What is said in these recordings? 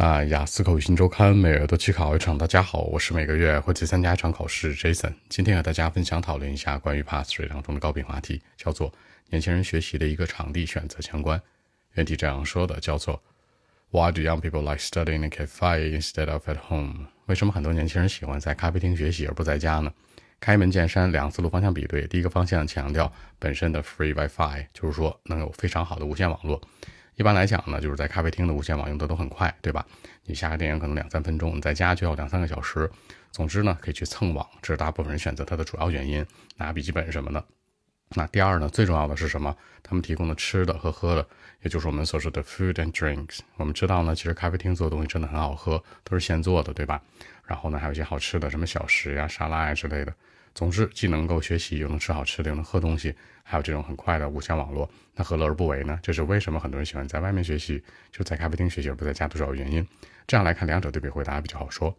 那雅思口语新周刊每月都去考一场。大家好，我是每个月会去参加一场考试 Jason。今天和大家分享讨论一下关于 Pass Rate 当中的高频话题，叫做年轻人学习的一个场地选择相关。原题这样说的，叫做 Why do young people like studying in cafe instead of at home？为什么很多年轻人喜欢在咖啡厅学习而不在家呢？开门见山，两思路方向比对。第一个方向强调本身的 Free WiFi，就是说能有非常好的无线网络。一般来讲呢，就是在咖啡厅的无线网用的都很快，对吧？你下个电影可能两三分钟，你在家就要两三个小时。总之呢，可以去蹭网，这是大部分人选择它的主要原因。拿笔记本什么的。那第二呢，最重要的是什么？他们提供的吃的和喝的，也就是我们所说的 food and drinks。我们知道呢，其实咖啡厅做的东西真的很好喝，都是现做的，对吧？然后呢，还有一些好吃的，什么小食呀、沙拉呀之类的。总之，既能够学习，又能吃好吃的，又能喝东西，还有这种很快的无线网络，那何乐而不为呢？这是为什么很多人喜欢在外面学习，就在咖啡厅学习而不在家的主要原因。这样来看，两者对比回答比较好说。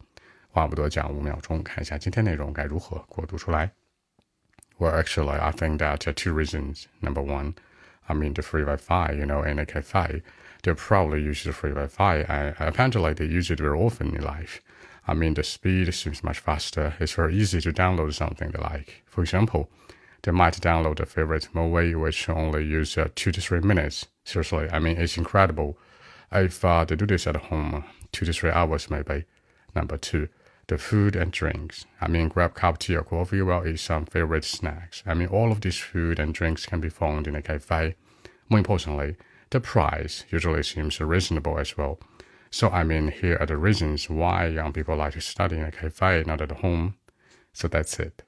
话不多讲，五秒钟，看一下今天内容该如何过渡出来。Well, actually, I think that there are two reasons. Number one, I mean the free Wi-Fi, you know, in a cafe, they probably use the free Wi-Fi, and apparently they use it very often in life. I mean, the speed seems much faster. It's very easy to download something they like. For example, they might download a favorite movie which only use uh, two to three minutes. Seriously, I mean, it's incredible. If uh, they do this at home, two to three hours maybe. Number two, the food and drinks. I mean, grab cup tea or coffee while eat some favorite snacks. I mean, all of these food and drinks can be found in a cafe. More importantly, the price usually seems reasonable as well. So I mean, here are the reasons why young people like to study in a cafe, not at home. So that's it.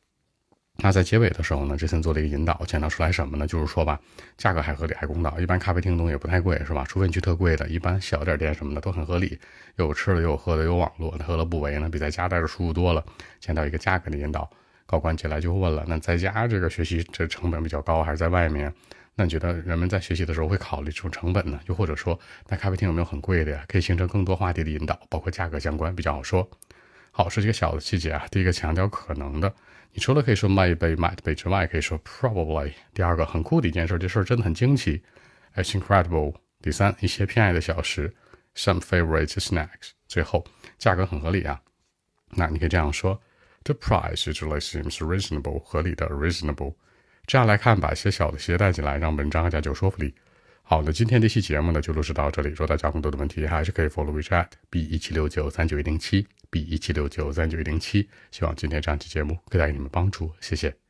那在结尾的时候呢，这森做了一个引导，强调出来什么呢？就是说吧，价格还合理，还公道。一般咖啡厅东西也不太贵，是吧？除非你去特贵的，一般小点店什么的都很合理，又有吃的，又有喝的，有网络，何乐不为呢？比在家待着舒服多了。强调一个价格的引导，高管进来就问了：那在家这个学习这成本比较高，还是在外面？那你觉得人们在学习的时候会考虑这种成本呢？又或者说，那咖啡厅有没有很贵的呀？可以形成更多话题的引导，包括价格相关，比较好说。好，是几个小的细节啊。第一个强调可能的，你除了可以说 might be might be 之外，可以说 probably。第二个很酷的一件事，这事儿真的很惊奇，it's incredible。第三，一些偏爱的小食，some favorite snacks。最后，价格很合理啊。那你可以这样说，the price usually seems reasonable，合理的 reasonable。这样来看，把一些小的细节带进来，让文章更加有说服力。好的，今天这期节目呢就录制到这里。如果大家更多的问题，还是可以 follow WeChat b 一七六九三九一零七 b 一七六九三九一零七。希望今天这样期节目可以带给你们帮助，谢谢。